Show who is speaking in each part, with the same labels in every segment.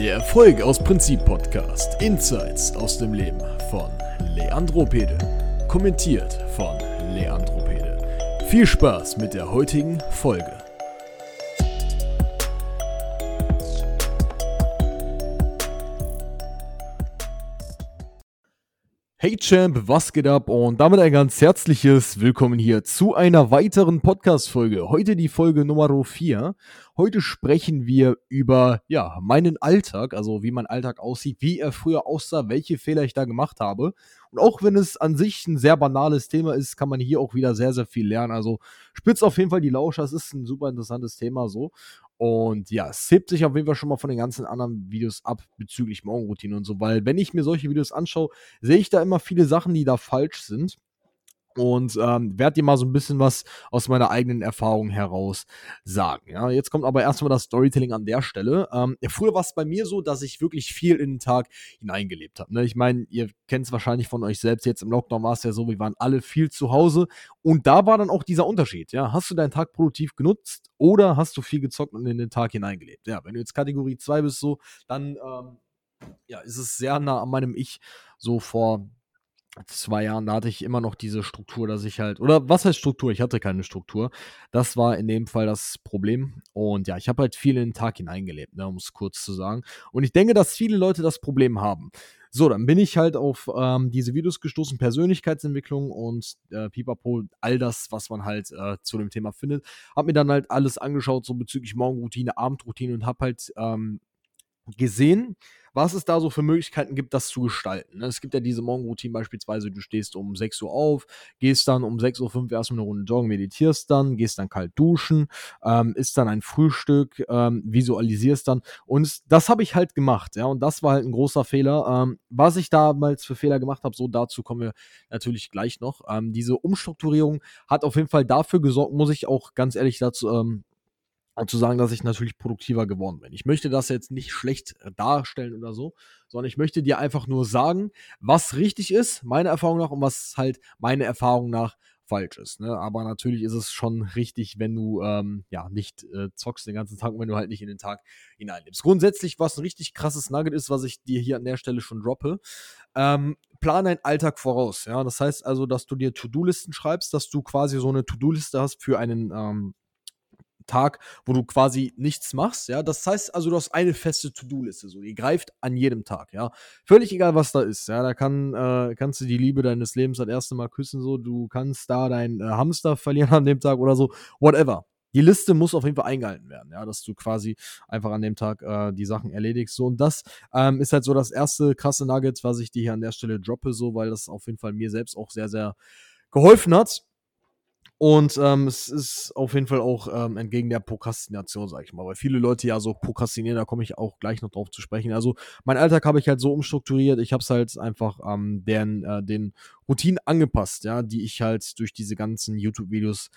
Speaker 1: Der Erfolg aus Prinzip Podcast. Insights aus dem Leben von Leandro Pede. Kommentiert von Leandro Pede. Viel Spaß mit der heutigen Folge. Hey Champ, was geht ab? Und damit ein ganz herzliches Willkommen hier zu einer weiteren Podcast-Folge. Heute die Folge Nummer 4. Heute sprechen wir über, ja, meinen Alltag, also wie mein Alltag aussieht, wie er früher aussah, welche Fehler ich da gemacht habe. Und auch wenn es an sich ein sehr banales Thema ist, kann man hier auch wieder sehr, sehr viel lernen. Also spitzt auf jeden Fall die Lauscher. Es ist ein super interessantes Thema so. Und ja, es hebt sich auf jeden Fall schon mal von den ganzen anderen Videos ab bezüglich Morgenroutine und so, weil wenn ich mir solche Videos anschaue, sehe ich da immer viele Sachen, die da falsch sind und ähm, werde dir mal so ein bisschen was aus meiner eigenen Erfahrung heraus sagen. Ja, jetzt kommt aber erstmal das Storytelling an der Stelle. Ähm, ja, früher war es bei mir so, dass ich wirklich viel in den Tag hineingelebt habe. Ne? Ich meine, ihr kennt es wahrscheinlich von euch selbst. Jetzt im Lockdown war es ja so, wir waren alle viel zu Hause und da war dann auch dieser Unterschied. Ja, hast du deinen Tag produktiv genutzt oder hast du viel gezockt und in den Tag hineingelebt? Ja, wenn du jetzt Kategorie 2 bist, so, dann ähm, ja, ist es sehr nah an meinem Ich so vor zwei Jahren, da hatte ich immer noch diese Struktur, dass ich halt, oder was heißt Struktur? Ich hatte keine Struktur. Das war in dem Fall das Problem. Und ja, ich habe halt viel in den Tag hineingelebt, ne, um es kurz zu sagen. Und ich denke, dass viele Leute das Problem haben. So, dann bin ich halt auf ähm, diese Videos gestoßen, Persönlichkeitsentwicklung und äh, Pipapo, all das, was man halt äh, zu dem Thema findet. Hab mir dann halt alles angeschaut, so bezüglich Morgenroutine, Abendroutine und hab halt ähm, gesehen, was es da so für Möglichkeiten gibt, das zu gestalten. Ne? Es gibt ja diese Morgenroutine beispielsweise, du stehst um 6 Uhr auf, gehst dann um 6.05 Uhr erstmal eine Runde joggen, meditierst dann, gehst dann kalt duschen, ähm, isst dann ein Frühstück, ähm, visualisierst dann. Und das habe ich halt gemacht, ja, und das war halt ein großer Fehler. Ähm, was ich damals für Fehler gemacht habe, so dazu kommen wir natürlich gleich noch. Ähm, diese Umstrukturierung hat auf jeden Fall dafür gesorgt, muss ich auch ganz ehrlich dazu ähm, und zu sagen, dass ich natürlich produktiver geworden bin. Ich möchte das jetzt nicht schlecht äh, darstellen oder so, sondern ich möchte dir einfach nur sagen, was richtig ist, meiner Erfahrung nach, und was halt meiner Erfahrung nach falsch ist. Ne? Aber natürlich ist es schon richtig, wenn du ähm, ja nicht äh, zockst den ganzen Tag und wenn du halt nicht in den Tag hineinlebst. Grundsätzlich, was ein richtig krasses Nugget ist, was ich dir hier an der Stelle schon droppe, ähm, plan deinen Alltag voraus. Ja, das heißt also, dass du dir To-Do-Listen schreibst, dass du quasi so eine To-Do-Liste hast für einen ähm, Tag, wo du quasi nichts machst, ja. Das heißt also, du hast eine feste To-Do-Liste, so, die greift an jedem Tag, ja. Völlig egal, was da ist, ja. Da kann, äh, kannst du die Liebe deines Lebens das erste Mal küssen, so. Du kannst da deinen äh, Hamster verlieren an dem Tag oder so, whatever. Die Liste muss auf jeden Fall eingehalten werden, ja, dass du quasi einfach an dem Tag äh, die Sachen erledigst. So, und das ähm, ist halt so das erste krasse Nugget, was ich dir hier an der Stelle droppe, so, weil das auf jeden Fall mir selbst auch sehr, sehr geholfen hat. Und ähm, es ist auf jeden Fall auch ähm, entgegen der Prokrastination, sag ich mal. Weil viele Leute ja so prokrastinieren, da komme ich auch gleich noch drauf zu sprechen. Also mein Alltag habe ich halt so umstrukturiert. Ich habe es halt einfach ähm, den, äh, den Routinen angepasst, ja, die ich halt durch diese ganzen YouTube-Videos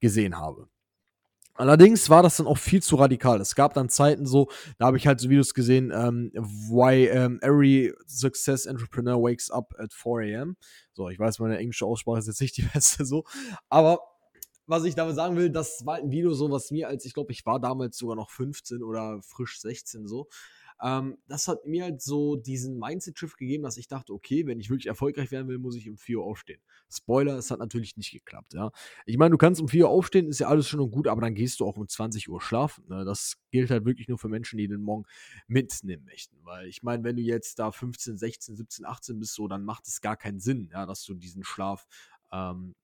Speaker 1: gesehen habe. Allerdings war das dann auch viel zu radikal. Es gab dann Zeiten so, da habe ich halt so Videos gesehen, ähm, why um, every success entrepreneur wakes up at 4 a.m. So, ich weiß, meine englische Aussprache ist jetzt nicht die beste so, aber was ich damit sagen will, das war ein Video so, was mir als, ich glaube, ich war damals sogar noch 15 oder frisch 16 so, ähm, das hat mir halt so diesen Mindset-Shift gegeben, dass ich dachte, okay, wenn ich wirklich erfolgreich werden will, muss ich um 4 Uhr aufstehen. Spoiler, es hat natürlich nicht geklappt, ja. Ich meine, du kannst um 4 Uhr aufstehen, ist ja alles schon und gut, aber dann gehst du auch um 20 Uhr schlafen. Ne? Das gilt halt wirklich nur für Menschen, die den Morgen mitnehmen möchten. Weil ich meine, wenn du jetzt da 15, 16, 17, 18 bist, so, dann macht es gar keinen Sinn, ja, dass du diesen Schlaf ähm,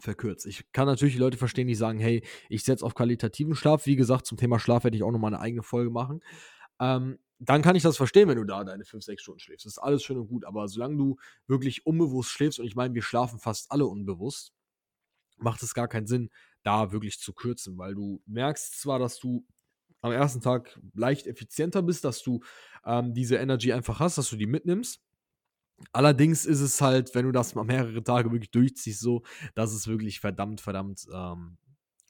Speaker 1: verkürzt. Ich kann natürlich die Leute verstehen, die sagen, hey, ich setze auf qualitativen Schlaf. Wie gesagt, zum Thema Schlaf werde ich auch nochmal eine eigene Folge machen ähm, dann kann ich das verstehen, wenn du da deine 5, 6 Stunden schläfst. Das ist alles schön und gut. Aber solange du wirklich unbewusst schläfst, und ich meine, wir schlafen fast alle unbewusst, macht es gar keinen Sinn, da wirklich zu kürzen, weil du merkst zwar, dass du am ersten Tag leicht effizienter bist, dass du ähm, diese Energy einfach hast, dass du die mitnimmst. Allerdings ist es halt, wenn du das mal mehrere Tage wirklich durchziehst, so, dass es wirklich verdammt, verdammt ähm,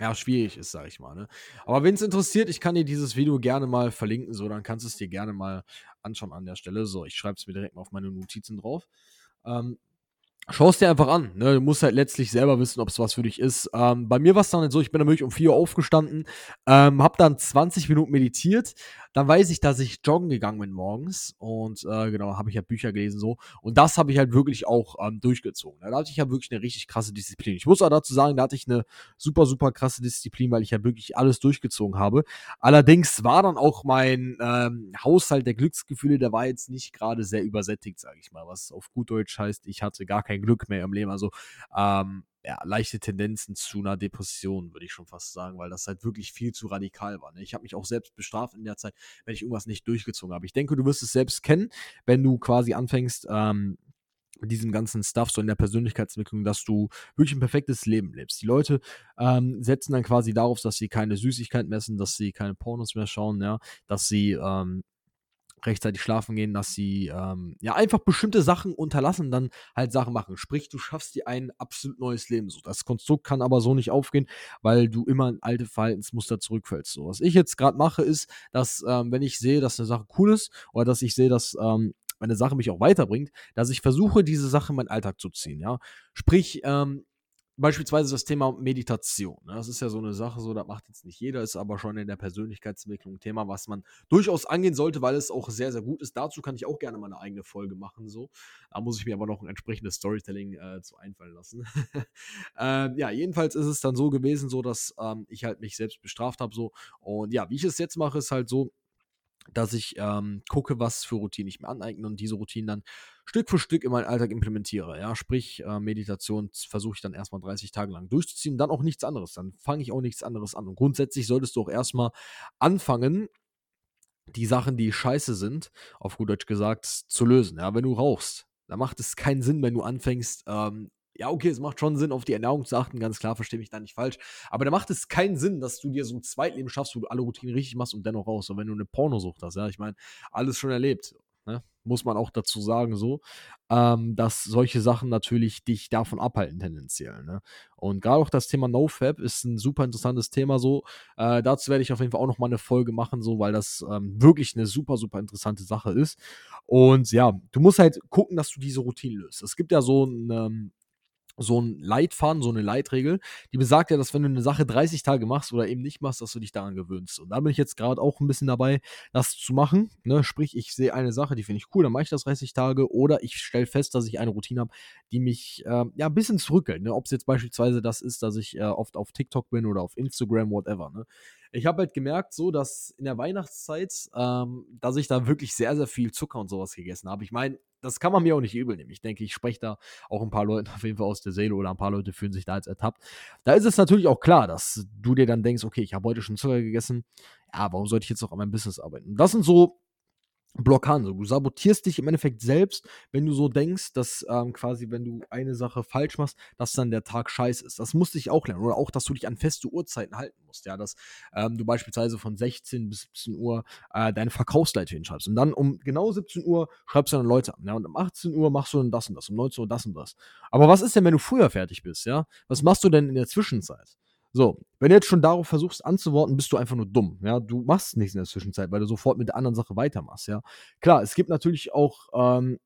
Speaker 1: ja, schwierig ist, sag ich mal. Ne? Aber wenn es interessiert, ich kann dir dieses Video gerne mal verlinken, so, dann kannst du es dir gerne mal anschauen an der Stelle. So, ich schreibe es mir direkt mal auf meine Notizen drauf. Ähm, Schau es dir einfach an. Ne? Du musst halt letztlich selber wissen, ob es was für dich ist. Ähm, bei mir war es dann halt so, ich bin wirklich um 4 Uhr aufgestanden, ähm, habe dann 20 Minuten meditiert. Dann weiß ich, dass ich joggen gegangen bin morgens. Und äh, genau, habe ich halt Bücher gelesen so. Und das habe ich halt wirklich auch ähm, durchgezogen. Da hatte ich ja wirklich eine richtig krasse Disziplin. Ich muss auch dazu sagen, da hatte ich eine super, super krasse Disziplin, weil ich ja wirklich alles durchgezogen habe. Allerdings war dann auch mein ähm, Haushalt der Glücksgefühle, der war jetzt nicht gerade sehr übersättigt, sage ich mal. Was auf gut Deutsch heißt, ich hatte gar kein kein Glück mehr im Leben. Also ähm, ja, leichte Tendenzen zu einer Depression, würde ich schon fast sagen, weil das halt wirklich viel zu radikal war. Ne? Ich habe mich auch selbst bestraft in der Zeit, wenn ich irgendwas nicht durchgezogen habe. Ich denke, du wirst es selbst kennen, wenn du quasi anfängst, ähm, mit diesem ganzen Stuff, so in der Persönlichkeitsentwicklung, dass du wirklich ein perfektes Leben lebst. Die Leute ähm, setzen dann quasi darauf, dass sie keine Süßigkeit messen, dass sie keine Pornos mehr schauen, ja, dass sie ähm, rechtzeitig schlafen gehen, dass sie ähm, ja einfach bestimmte Sachen unterlassen, dann halt Sachen machen. Sprich, du schaffst dir ein absolut neues Leben. So, das Konstrukt kann aber so nicht aufgehen, weil du immer in alte Verhaltensmuster zurückfällst. So, was ich jetzt gerade mache, ist, dass ähm, wenn ich sehe, dass eine Sache cool ist oder dass ich sehe, dass ähm, eine Sache mich auch weiterbringt, dass ich versuche, diese Sache in meinen Alltag zu ziehen. Ja, sprich, ähm, Beispielsweise das Thema Meditation. Ne? Das ist ja so eine Sache, so das macht jetzt nicht jeder, ist aber schon in der Persönlichkeitsentwicklung ein Thema, was man durchaus angehen sollte, weil es auch sehr, sehr gut ist. Dazu kann ich auch gerne mal eine eigene Folge machen. So. Da muss ich mir aber noch ein entsprechendes Storytelling äh, zu einfallen lassen. ähm, ja, jedenfalls ist es dann so gewesen, so dass ähm, ich halt mich selbst bestraft habe. So. Und ja, wie ich es jetzt mache, ist halt so, dass ich ähm, gucke, was für Routinen ich mir aneigne und diese Routinen dann Stück für Stück in meinen Alltag implementiere. Ja, sprich, äh, Meditation versuche ich dann erstmal 30 Tage lang durchzuziehen, dann auch nichts anderes. Dann fange ich auch nichts anderes an. Und grundsätzlich solltest du auch erstmal anfangen, die Sachen, die scheiße sind, auf gut Deutsch gesagt, zu lösen. Ja, wenn du rauchst, dann macht es keinen Sinn, wenn du anfängst, ähm, ja, okay, es macht schon Sinn, auf die Ernährung zu achten, ganz klar, verstehe mich da nicht falsch. Aber da macht es keinen Sinn, dass du dir so ein Zweitleben schaffst, wo du alle Routinen richtig machst und dennoch raus. Und wenn du eine Pornosucht hast, ja, ich meine, alles schon erlebt. Ne? Muss man auch dazu sagen, so, ähm, dass solche Sachen natürlich dich davon abhalten, tendenziell. Ne? Und gerade auch das Thema NoFab ist ein super interessantes Thema, so. Äh, dazu werde ich auf jeden Fall auch nochmal eine Folge machen, so, weil das ähm, wirklich eine super, super interessante Sache ist. Und ja, du musst halt gucken, dass du diese Routine löst. Es gibt ja so ein, ähm, so ein Leitfaden, so eine Leitregel, die besagt ja, dass wenn du eine Sache 30 Tage machst oder eben nicht machst, dass du dich daran gewöhnst. Und da bin ich jetzt gerade auch ein bisschen dabei, das zu machen. Ne? Sprich, ich sehe eine Sache, die finde ich cool, dann mache ich das 30 Tage oder ich stelle fest, dass ich eine Routine habe, die mich äh, ja ein bisschen zurückhält. Ne? Ob es jetzt beispielsweise das ist, dass ich äh, oft auf TikTok bin oder auf Instagram, whatever. Ne? Ich habe halt gemerkt, so, dass in der Weihnachtszeit, ähm, dass ich da wirklich sehr, sehr viel Zucker und sowas gegessen habe. Ich meine, das kann man mir auch nicht übel nehmen. Ich denke, ich spreche da auch ein paar Leuten auf jeden Fall aus der Seele oder ein paar Leute fühlen sich da jetzt ertappt. Da ist es natürlich auch klar, dass du dir dann denkst, okay, ich habe heute schon Zucker gegessen. Ja, warum sollte ich jetzt noch an meinem Business arbeiten? Das sind so Blockaden. So. Du sabotierst dich im Endeffekt selbst, wenn du so denkst, dass ähm, quasi, wenn du eine Sache falsch machst, dass dann der Tag scheiße ist. Das musste ich auch lernen. Oder auch, dass du dich an feste Uhrzeiten halten musst. Ja, dass ähm, du beispielsweise von 16 bis 17 Uhr äh, deine Verkaufsleite hinschreibst. Und dann um genau 17 Uhr schreibst du dann Leute an. Ja, und um 18 Uhr machst du dann das und das, um 19 Uhr das und das. Aber was ist denn, wenn du früher fertig bist? Ja, was machst du denn in der Zwischenzeit? So, wenn du jetzt schon darauf versuchst anzuworten, bist du einfach nur dumm. Ja, du machst nichts in der Zwischenzeit, weil du sofort mit der anderen Sache weitermachst. Ja, klar, es gibt natürlich auch ähm,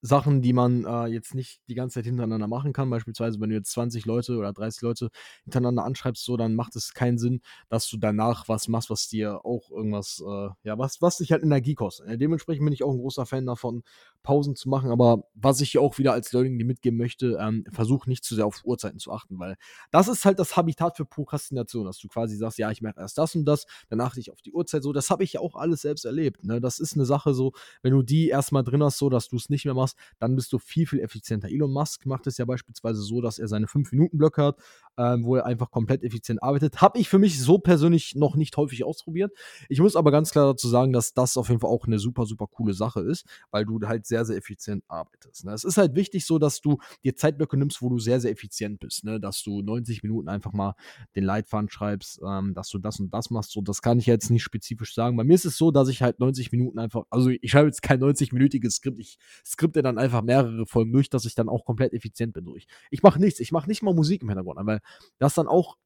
Speaker 1: Sachen, die man äh, jetzt nicht die ganze Zeit hintereinander machen kann. Beispielsweise, wenn du jetzt 20 Leute oder 30 Leute hintereinander anschreibst, so, dann macht es keinen Sinn, dass du danach was machst, was dir auch irgendwas, äh, ja, was, was dich halt Energie kostet. Äh, dementsprechend bin ich auch ein großer Fan davon, Pausen zu machen. Aber was ich hier auch wieder als Learning mitgeben möchte, ähm, versuch nicht zu sehr auf Uhrzeiten zu achten, weil das ist halt das Habitat für Prokrastination, dass du quasi sagst, ja, ich mache erst das und das, dann achte ich auf die Uhrzeit so. Das habe ich ja auch alles selbst erlebt. Ne? Das ist eine Sache so, wenn du die erstmal drin hast, so, dass du es nicht mehr machst, machst, dann bist du viel, viel effizienter. Elon Musk macht es ja beispielsweise so, dass er seine 5-Minuten-Blöcke hat, ähm, wo er einfach komplett effizient arbeitet. Habe ich für mich so persönlich noch nicht häufig ausprobiert. Ich muss aber ganz klar dazu sagen, dass das auf jeden Fall auch eine super, super coole Sache ist, weil du halt sehr, sehr effizient arbeitest. Ne? Es ist halt wichtig so, dass du dir Zeitblöcke nimmst, wo du sehr, sehr effizient bist. Ne? Dass du 90 Minuten einfach mal den Leitfaden schreibst, ähm, dass du das und das machst. So, das kann ich jetzt nicht spezifisch sagen. Bei mir ist es so, dass ich halt 90 Minuten einfach, also ich schreibe jetzt kein 90-minütiges Skript, ich skripte dann einfach mehrere Folgen durch, dass ich dann auch komplett effizient bin durch. Ich mache nichts, ich mache nicht mal Musik im Hintergrund, weil das dann auch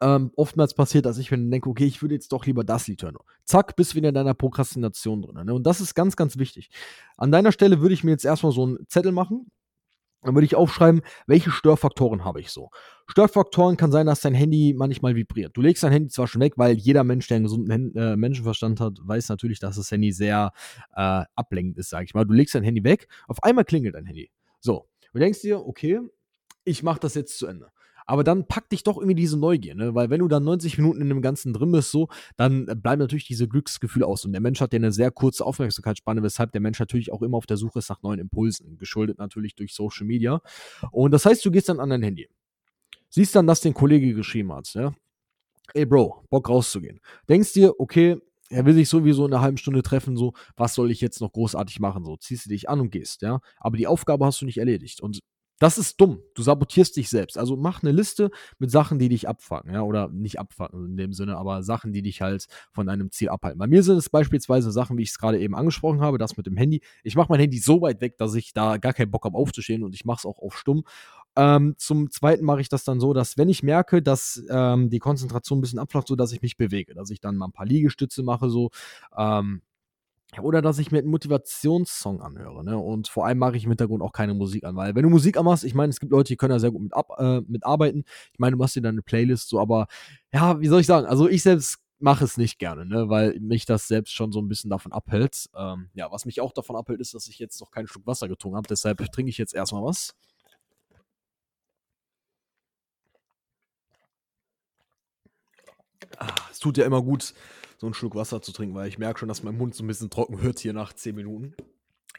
Speaker 1: ähm, oftmals passiert, dass ich mir denke, okay, ich würde jetzt doch lieber das Lied hören. Zack, bist wieder in deiner Prokrastination drin. Ne? Und das ist ganz, ganz wichtig. An deiner Stelle würde ich mir jetzt erstmal so einen Zettel machen Dann würde ich aufschreiben, welche Störfaktoren habe ich so. Störfaktoren kann sein, dass dein Handy manchmal vibriert. Du legst dein Handy zwar schon weg, weil jeder Mensch, der einen gesunden äh, Menschenverstand hat, weiß natürlich, dass das Handy sehr äh, ablenkend ist, sag ich mal. Du legst dein Handy weg, auf einmal klingelt dein Handy. So, du denkst dir, okay, ich mache das jetzt zu Ende. Aber dann packt dich doch irgendwie diese Neugier, ne? Weil wenn du dann 90 Minuten in dem Ganzen drin bist, so, dann bleiben natürlich diese Glücksgefühle aus. Und der Mensch hat ja eine sehr kurze Aufmerksamkeitsspanne, weshalb der Mensch natürlich auch immer auf der Suche ist nach neuen Impulsen, geschuldet natürlich durch Social Media. Und das heißt, du gehst dann an dein Handy. Siehst dann, dass den Kollege geschrieben hat, ja? Ey Bro, Bock rauszugehen. Denkst dir, okay, er will sich sowieso in einer halben Stunde treffen, so, was soll ich jetzt noch großartig machen? So, ziehst du dich an und gehst, ja. Aber die Aufgabe hast du nicht erledigt. Und das ist dumm. Du sabotierst dich selbst. Also mach eine Liste mit Sachen, die dich abfangen, ja, oder nicht abfangen in dem Sinne, aber Sachen, die dich halt von deinem Ziel abhalten. Bei mir sind es beispielsweise Sachen, wie ich es gerade eben angesprochen habe, das mit dem Handy. Ich mache mein Handy so weit weg, dass ich da gar keinen Bock habe aufzustehen und ich mache es auch auf stumm. Ähm, zum Zweiten mache ich das dann so, dass wenn ich merke, dass ähm, die Konzentration ein bisschen abflacht, so dass ich mich bewege, dass ich dann mal ein paar Liegestütze mache, so ähm, oder dass ich mir einen Motivationssong anhöre, ne? Und vor allem mache ich im Hintergrund auch keine Musik an, weil wenn du Musik anmachst, ich meine, es gibt Leute, die können da sehr gut mit, ab, äh, mit arbeiten. Ich meine, du machst dir dann eine Playlist, so, aber ja, wie soll ich sagen? Also ich selbst mache es nicht gerne, ne? Weil mich das selbst schon so ein bisschen davon abhält. Ähm, ja, was mich auch davon abhält, ist, dass ich jetzt noch keinen Schluck Wasser getrunken habe. Deshalb trinke ich jetzt erstmal was. Ah, es tut ja immer gut, so einen Schluck Wasser zu trinken, weil ich merke schon, dass mein Mund so ein bisschen trocken wird hier nach 10 Minuten.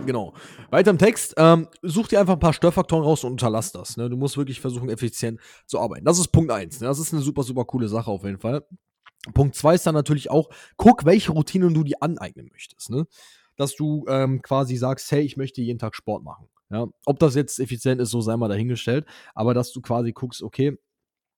Speaker 1: Genau. Weiter im Text. Ähm, such dir einfach ein paar Störfaktoren raus und unterlass das. Ne? Du musst wirklich versuchen, effizient zu arbeiten. Das ist Punkt 1. Ne? Das ist eine super, super coole Sache auf jeden Fall. Punkt 2 ist dann natürlich auch, guck, welche Routinen du dir aneignen möchtest. Ne? Dass du ähm, quasi sagst, hey, ich möchte jeden Tag Sport machen. Ja? Ob das jetzt effizient ist, so sei mal dahingestellt. Aber dass du quasi guckst, okay,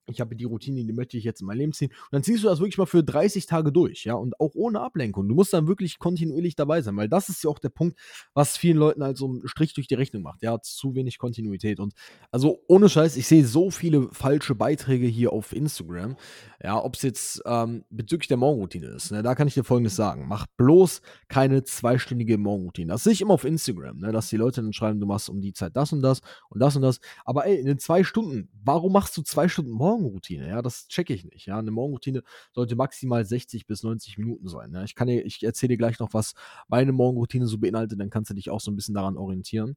Speaker 1: ich habe die Routine, die möchte ich jetzt in mein Leben ziehen. Und dann ziehst du das wirklich mal für 30 Tage durch, ja, und auch ohne Ablenkung. Du musst dann wirklich kontinuierlich dabei sein, weil das ist ja auch der Punkt, was vielen Leuten halt so einen Strich durch die Rechnung macht. Ja, zu wenig Kontinuität. Und also ohne Scheiß, ich sehe so viele falsche Beiträge hier auf Instagram. Ja, ob es jetzt ähm, bezüglich der Morgenroutine ist, ne, da kann ich dir folgendes sagen. Mach bloß keine zweistündige Morgenroutine. Das sehe ich immer auf Instagram, ne, dass die Leute dann schreiben, du machst um die Zeit das und das und das und das. Aber ey, in den zwei Stunden, warum machst du zwei Stunden Morgen? Morgenroutine, ja, das checke ich nicht. Ja, eine Morgenroutine sollte maximal 60 bis 90 Minuten sein. Ja. Ich kann dir, ich erzähle dir gleich noch, was meine Morgenroutine so beinhaltet, dann kannst du dich auch so ein bisschen daran orientieren.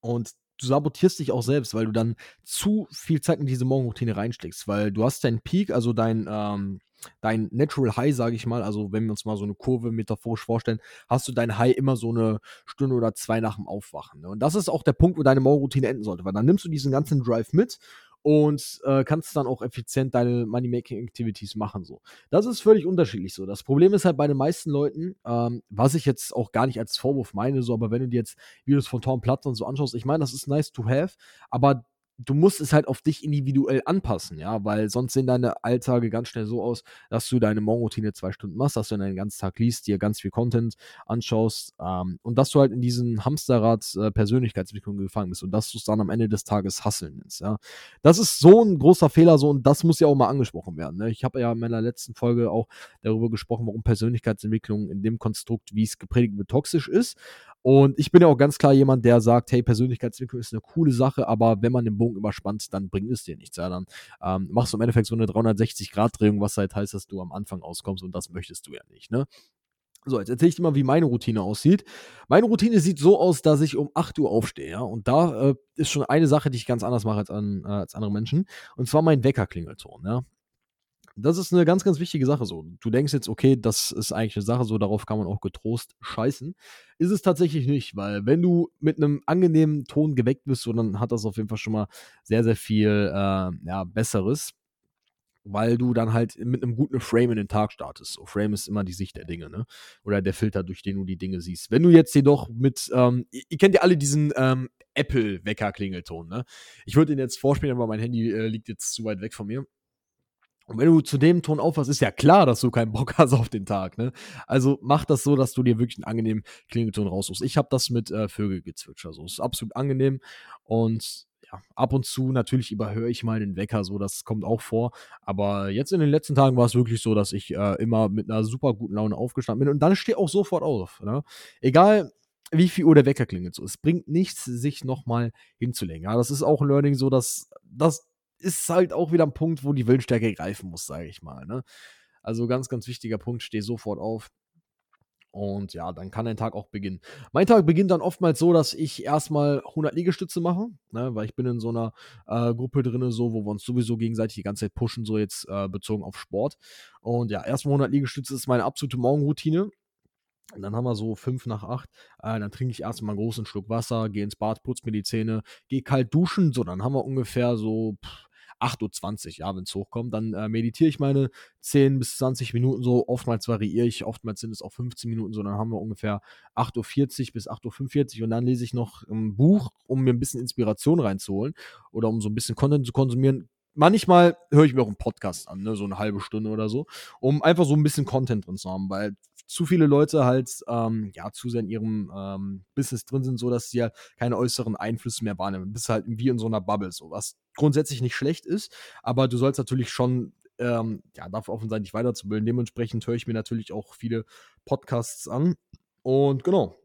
Speaker 1: Und du sabotierst dich auch selbst, weil du dann zu viel Zeit in diese Morgenroutine reinsteckst, weil du hast deinen Peak, also dein, ähm, dein Natural High, sage ich mal, also wenn wir uns mal so eine Kurve metaphorisch vorstellen, hast du dein High immer so eine Stunde oder zwei nach dem Aufwachen. Ne? Und das ist auch der Punkt, wo deine Morgenroutine enden sollte, weil dann nimmst du diesen ganzen Drive mit und äh, kannst dann auch effizient deine Money-Making-Activities machen. So. Das ist völlig unterschiedlich so. Das Problem ist halt bei den meisten Leuten, ähm, was ich jetzt auch gar nicht als Vorwurf meine, so, aber wenn du dir jetzt Videos von Tom Platz und so anschaust, ich meine, das ist nice to have, aber du musst es halt auf dich individuell anpassen, ja, weil sonst sehen deine Alltage ganz schnell so aus, dass du deine Morgenroutine zwei Stunden machst, dass du dann den ganzen Tag liest, dir ganz viel Content anschaust ähm, und dass du halt in diesem Hamsterrad äh, Persönlichkeitsentwicklung gefangen bist und dass du es dann am Ende des Tages hasseln nennst, ja. Das ist so ein großer Fehler so und das muss ja auch mal angesprochen werden. Ne? Ich habe ja in meiner letzten Folge auch darüber gesprochen, warum Persönlichkeitsentwicklung in dem Konstrukt, wie es gepredigt wird, toxisch ist und ich bin ja auch ganz klar jemand, der sagt, hey, Persönlichkeitsentwicklung ist eine coole Sache, aber wenn man den Bogen überspannt, dann bringt es dir nichts. Ja, dann ähm, machst du im Endeffekt so eine 360-Grad-Drehung, was halt heißt, dass du am Anfang auskommst und das möchtest du ja nicht, ne? So, jetzt erzähle ich dir mal, wie meine Routine aussieht. Meine Routine sieht so aus, dass ich um 8 Uhr aufstehe, ja. Und da äh, ist schon eine Sache, die ich ganz anders mache als, an, äh, als andere Menschen. Und zwar mein Weckerklingelton, ja das ist eine ganz, ganz wichtige Sache so. Du denkst jetzt, okay, das ist eigentlich eine Sache so, darauf kann man auch getrost scheißen. Ist es tatsächlich nicht, weil wenn du mit einem angenehmen Ton geweckt bist, so, dann hat das auf jeden Fall schon mal sehr, sehr viel äh, ja, Besseres. Weil du dann halt mit einem guten Frame in den Tag startest. So, Frame ist immer die Sicht der Dinge, ne? Oder der Filter, durch den du die Dinge siehst. Wenn du jetzt jedoch mit, ähm, ihr, kennt ja alle diesen ähm, Apple-Wecker-Klingelton, ne? Ich würde ihn jetzt vorspielen, aber mein Handy äh, liegt jetzt zu weit weg von mir. Und wenn du zu dem Ton aufwachst, ist ja klar, dass du keinen Bock hast auf den Tag. Ne? Also mach das so, dass du dir wirklich einen angenehmen Klingelton raussuchst. Ich habe das mit äh, Vögelgezwitscher. So ist absolut angenehm. Und ja, ab und zu natürlich überhöre ich mal den Wecker, so das kommt auch vor. Aber jetzt in den letzten Tagen war es wirklich so, dass ich äh, immer mit einer super guten Laune aufgestanden bin und dann stehe auch sofort auf. Ne? Egal, wie viel Uhr der Wecker klingelt. So, es bringt nichts, sich nochmal hinzulegen. Ja, das ist auch ein Learning so, dass das ist halt auch wieder ein Punkt, wo die Willensstärke greifen muss, sage ich mal. Ne? Also ganz, ganz wichtiger Punkt, steh sofort auf. Und ja, dann kann dein Tag auch beginnen. Mein Tag beginnt dann oftmals so, dass ich erstmal 100 Liegestütze mache, ne, weil ich bin in so einer äh, Gruppe drin, so, wo wir uns sowieso gegenseitig die ganze Zeit pushen, so jetzt äh, bezogen auf Sport. Und ja, erstmal 100 Liegestütze ist meine absolute Morgenroutine. Und dann haben wir so fünf nach acht. Äh, dann trinke ich erstmal einen großen Schluck Wasser, gehe ins Bad, putze mir die Zähne, gehe kalt duschen. So, dann haben wir ungefähr so pff, 8.20 Uhr, ja, wenn es hochkommt. Dann äh, meditiere ich meine 10 bis 20 Minuten so. Oftmals variiere ich, oftmals sind es auch 15 Minuten so. Dann haben wir ungefähr 8.40 Uhr bis 8.45 Uhr und dann lese ich noch ein Buch, um mir ein bisschen Inspiration reinzuholen oder um so ein bisschen Content zu konsumieren manchmal höre ich mir auch einen Podcast an, ne, so eine halbe Stunde oder so, um einfach so ein bisschen Content drin zu haben, weil zu viele Leute halt ähm, ja zu sehr in ihrem ähm, Business drin sind, so dass sie ja keine äußeren Einflüsse mehr wahrnehmen. Bist halt wie in so einer Bubble, so was grundsätzlich nicht schlecht ist, aber du sollst natürlich schon ähm, ja, dafür offen sein, dich weiterzubilden. Dementsprechend höre ich mir natürlich auch viele Podcasts an. Und genau,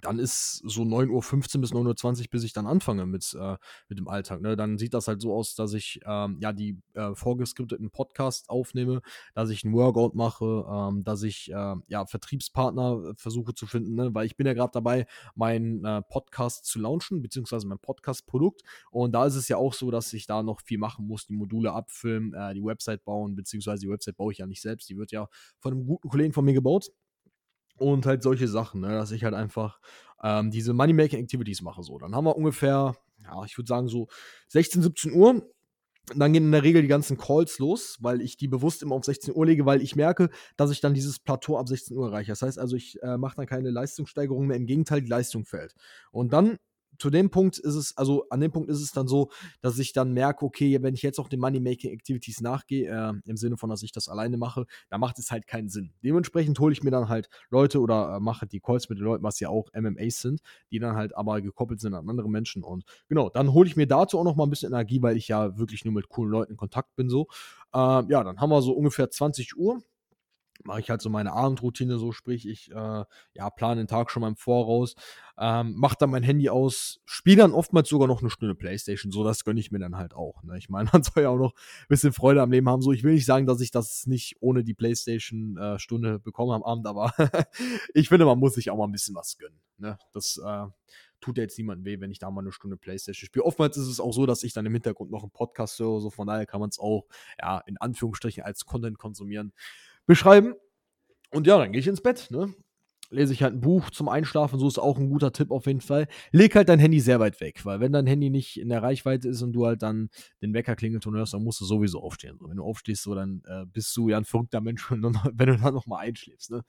Speaker 1: dann ist so 9.15 Uhr bis 9.20 Uhr, bis ich dann anfange mit, äh, mit dem Alltag. Ne? Dann sieht das halt so aus, dass ich ähm, ja die äh, vorgeskripteten Podcasts aufnehme, dass ich einen Workout mache, ähm, dass ich äh, ja Vertriebspartner äh, versuche zu finden, ne? weil ich bin ja gerade dabei, meinen äh, Podcast zu launchen, beziehungsweise mein Podcast-Produkt. Und da ist es ja auch so, dass ich da noch viel machen muss, die Module abfilmen, äh, die Website bauen, beziehungsweise die Website baue ich ja nicht selbst, die wird ja von einem guten Kollegen von mir gebaut. Und halt solche Sachen, ne, dass ich halt einfach ähm, diese Money-Making-Activities mache. So, dann haben wir ungefähr, ja, ich würde sagen so 16, 17 Uhr. Dann gehen in der Regel die ganzen Calls los, weil ich die bewusst immer auf 16 Uhr lege, weil ich merke, dass ich dann dieses Plateau ab 16 Uhr erreiche. Das heißt also, ich äh, mache dann keine Leistungssteigerung mehr, im Gegenteil, die Leistung fällt. Und dann zu dem Punkt ist es, also an dem Punkt ist es dann so, dass ich dann merke, okay, wenn ich jetzt auch den Money-Making-Activities nachgehe, äh, im Sinne von, dass ich das alleine mache, dann macht es halt keinen Sinn. Dementsprechend hole ich mir dann halt Leute oder äh, mache die Calls mit den Leuten, was ja auch MMAs sind, die dann halt aber gekoppelt sind an andere Menschen. Und genau, dann hole ich mir dazu auch noch mal ein bisschen Energie, weil ich ja wirklich nur mit coolen Leuten in Kontakt bin. So, äh, ja, dann haben wir so ungefähr 20 Uhr mache ich halt so meine Abendroutine so, sprich, ich äh, ja, plane den Tag schon mal im Voraus, ähm, mache dann mein Handy aus, spiele dann oftmals sogar noch eine Stunde Playstation, so das gönne ich mir dann halt auch. Ne? Ich meine, man soll ja auch noch ein bisschen Freude am Leben haben. So, ich will nicht sagen, dass ich das nicht ohne die Playstation-Stunde äh, bekomme am Abend, aber ich finde, man muss sich auch mal ein bisschen was gönnen. Ne? Das äh, tut ja jetzt niemandem weh, wenn ich da mal eine Stunde Playstation spiele. Oftmals ist es auch so, dass ich dann im Hintergrund noch einen Podcast höre, so von daher kann man es auch, ja, in Anführungsstrichen als Content konsumieren beschreiben. Und ja, dann gehe ich ins Bett, ne? Lese ich halt ein Buch zum Einschlafen, so ist auch ein guter Tipp auf jeden Fall. Leg halt dein Handy sehr weit weg, weil wenn dein Handy nicht in der Reichweite ist und du halt dann den Wecker klingelt und hörst, dann musst du sowieso aufstehen. Wenn du aufstehst, so, dann äh, bist du ja ein verrückter Mensch, wenn du dann nochmal einschläfst, ne?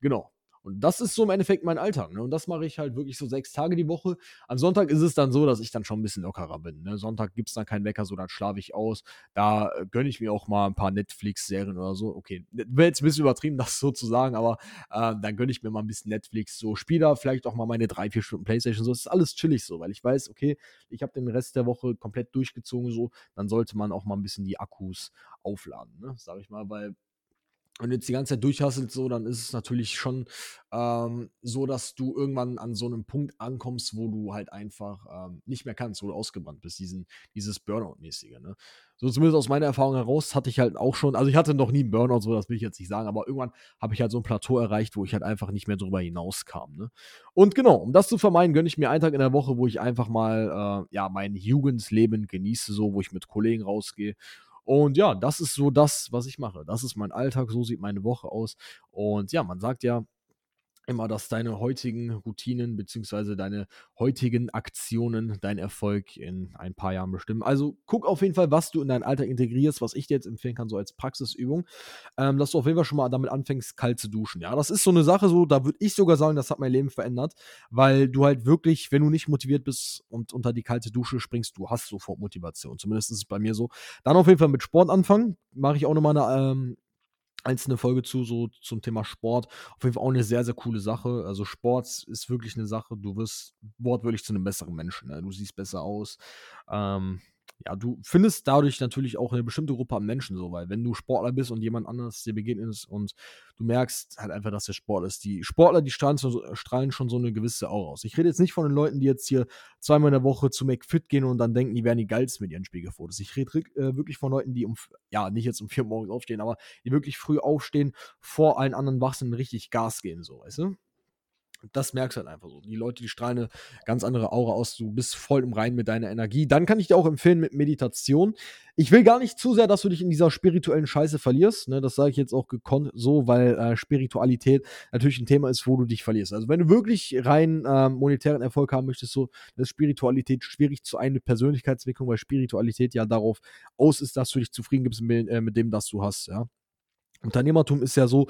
Speaker 1: Genau. Und das ist so im Endeffekt mein Alltag. Ne? Und das mache ich halt wirklich so sechs Tage die Woche. Am Sonntag ist es dann so, dass ich dann schon ein bisschen lockerer bin. Ne? Sonntag gibt es dann keinen Wecker, so dann schlafe ich aus. Da äh, gönne ich mir auch mal ein paar Netflix-Serien oder so. Okay, wäre jetzt ein bisschen übertrieben, das so zu sagen, aber äh, dann gönne ich mir mal ein bisschen Netflix. So Spieler, vielleicht auch mal meine drei, vier Stunden Playstation. So, das ist alles chillig so, weil ich weiß, okay, ich habe den Rest der Woche komplett durchgezogen. So, dann sollte man auch mal ein bisschen die Akkus aufladen, ne? sag ich mal, weil du jetzt die ganze Zeit durchhasselst, so, dann ist es natürlich schon ähm, so, dass du irgendwann an so einem Punkt ankommst, wo du halt einfach ähm, nicht mehr kannst, wo du ausgebrannt bist, diesen, dieses Burnout-mäßige. Ne? So zumindest aus meiner Erfahrung heraus hatte ich halt auch schon, also ich hatte noch nie einen Burnout, so das will ich jetzt nicht sagen, aber irgendwann habe ich halt so ein Plateau erreicht, wo ich halt einfach nicht mehr drüber hinauskam. Ne? Und genau, um das zu vermeiden, gönne ich mir einen Tag in der Woche, wo ich einfach mal äh, ja mein Jugendleben genieße, so, wo ich mit Kollegen rausgehe und ja, das ist so das, was ich mache. Das ist mein Alltag, so sieht meine Woche aus. Und ja, man sagt ja, immer, dass deine heutigen Routinen bzw. deine heutigen Aktionen deinen Erfolg in ein paar Jahren bestimmen. Also guck auf jeden Fall, was du in deinen Alltag integrierst, was ich dir jetzt empfehlen kann, so als Praxisübung, ähm, dass du auf jeden Fall schon mal damit anfängst, kalt zu duschen. Ja, das ist so eine Sache, so, da würde ich sogar sagen, das hat mein Leben verändert, weil du halt wirklich, wenn du nicht motiviert bist und unter die kalte Dusche springst, du hast sofort Motivation. Zumindest ist es bei mir so. Dann auf jeden Fall mit Sport anfangen. Mache ich auch nochmal eine ähm, einzelne Folge zu, so zum Thema Sport. Auf jeden Fall auch eine sehr, sehr coole Sache. Also Sport ist wirklich eine Sache, du wirst wortwörtlich zu einem besseren Menschen. Ne? Du siehst besser aus. Ähm, ja, du findest dadurch natürlich auch eine bestimmte Gruppe an Menschen so, weil wenn du Sportler bist und jemand anderes dir begegnet und du merkst halt einfach, dass der Sport ist. Die Sportler, die strahlen, so, strahlen schon so eine gewisse Aura aus. Ich rede jetzt nicht von den Leuten, die jetzt hier zweimal in der Woche zu McFit gehen und dann denken, die wären die geilsten mit ihren Spiegelfotos. Ich rede äh, wirklich von Leuten, die um, ja, nicht jetzt um vier Uhr morgens aufstehen, aber die wirklich früh aufstehen, vor allen anderen wach sind, richtig Gas gehen, so, weißt du? Das merkst du halt einfach so. Die Leute, die strahlen eine ganz andere Aura aus. Du bist voll im Rein mit deiner Energie. Dann kann ich dir auch empfehlen mit Meditation. Ich will gar nicht zu sehr, dass du dich in dieser spirituellen Scheiße verlierst. Ne? Das sage ich jetzt auch gekonnt so, weil äh, Spiritualität natürlich ein Thema ist, wo du dich verlierst. Also wenn du wirklich rein äh, monetären Erfolg haben möchtest, so ist Spiritualität schwierig zu einer Persönlichkeitsentwicklung, weil Spiritualität ja darauf aus ist, dass du dich zufrieden gibst mit, äh, mit dem, was du hast. Ja? Unternehmertum ist ja so,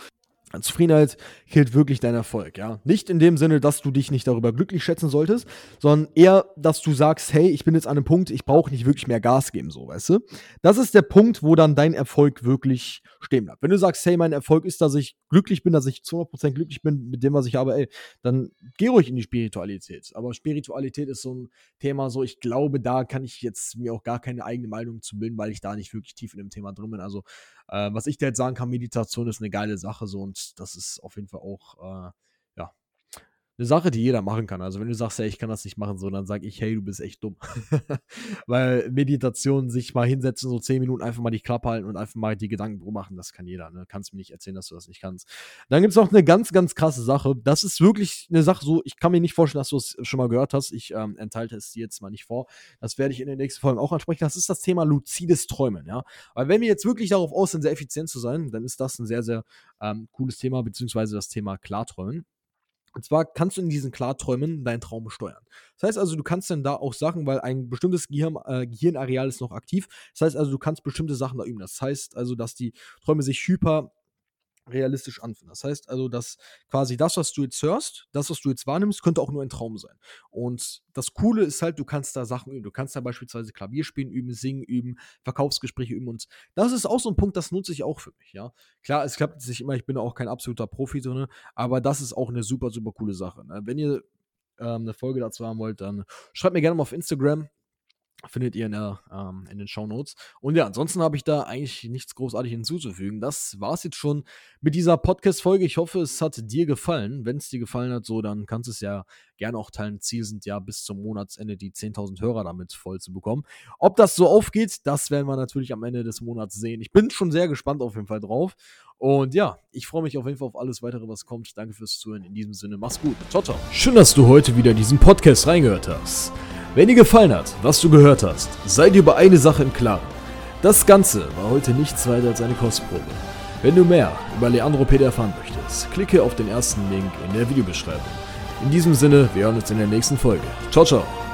Speaker 1: Zufriedenheit killt wirklich dein Erfolg, ja. Nicht in dem Sinne, dass du dich nicht darüber glücklich schätzen solltest, sondern eher, dass du sagst, hey, ich bin jetzt an einem Punkt, ich brauche nicht wirklich mehr Gas geben, so, weißt du? Das ist der Punkt, wo dann dein Erfolg wirklich stehen bleibt. Wenn du sagst, hey, mein Erfolg ist, dass ich glücklich bin, dass ich zu 100% glücklich bin mit dem, was ich habe, ey, dann geh ruhig in die Spiritualität. Aber Spiritualität ist so ein Thema, so, ich glaube, da kann ich jetzt mir auch gar keine eigene Meinung zu bilden, weil ich da nicht wirklich tief in dem Thema drin bin. Also, äh, was ich dir jetzt sagen kann, Meditation ist eine geile Sache so und das ist auf jeden Fall auch, äh, eine Sache, die jeder machen kann. Also wenn du sagst, hey, ich kann das nicht machen, so, dann sage ich, hey, du bist echt dumm. Weil Meditation, sich mal hinsetzen, so zehn Minuten einfach mal die Klappe halten und einfach mal die Gedanken machen, das kann jeder. Ne? Kannst mir nicht erzählen, dass du das nicht kannst. Dann gibt es noch eine ganz, ganz krasse Sache. Das ist wirklich eine Sache, so, ich kann mir nicht vorstellen, dass du es schon mal gehört hast. Ich ähm, enthalte es dir jetzt mal nicht vor. Das werde ich in den nächsten Folgen auch ansprechen. Das ist das Thema luzides Träumen, ja. Weil wenn wir jetzt wirklich darauf aus sind, sehr effizient zu sein, dann ist das ein sehr, sehr ähm, cooles Thema, beziehungsweise das Thema Klarträumen. Und zwar kannst du in diesen Klarträumen deinen Traum steuern. Das heißt also, du kannst dann da auch Sachen, weil ein bestimmtes Gehirn, äh, Gehirnareal ist noch aktiv. Das heißt also, du kannst bestimmte Sachen da üben. Das heißt also, dass die Träume sich hyper realistisch anfühlen. Das heißt also, dass quasi das, was du jetzt hörst, das, was du jetzt wahrnimmst, könnte auch nur ein Traum sein. Und das Coole ist halt, du kannst da Sachen üben. Du kannst da beispielsweise Klavier spielen üben, singen üben, Verkaufsgespräche üben. Und das ist auch so ein Punkt, das nutze ich auch für mich, ja. Klar, es klappt sich immer, ich bin auch kein absoluter Profi drin, aber das ist auch eine super, super coole Sache. Ne? Wenn ihr ähm, eine Folge dazu haben wollt, dann schreibt mir gerne mal auf Instagram findet ihr in, der, ähm, in den Show Notes. Und ja, ansonsten habe ich da eigentlich nichts großartig hinzuzufügen. Das war es jetzt schon mit dieser Podcast-Folge. Ich hoffe, es hat dir gefallen. Wenn es dir gefallen hat, so, dann kannst du es ja gerne auch teilen. Ziel sind ja bis zum Monatsende die 10.000 Hörer damit voll zu bekommen. Ob das so aufgeht, das werden wir natürlich am Ende des Monats sehen. Ich bin schon sehr gespannt auf jeden Fall drauf. Und ja, ich freue mich auf jeden Fall auf alles weitere, was kommt. Danke fürs Zuhören. In diesem Sinne, mach's gut. Ciao, ciao. Schön, dass du heute wieder diesen Podcast reingehört hast. Wenn dir gefallen hat, was du gehört hast, sei dir über eine Sache im Klaren. Das Ganze war heute nichts weiter als eine Kostprobe. Wenn du mehr über Leandro Peter erfahren möchtest, klicke auf den ersten Link in der Videobeschreibung. In diesem Sinne, wir hören uns in der nächsten Folge. Ciao, ciao.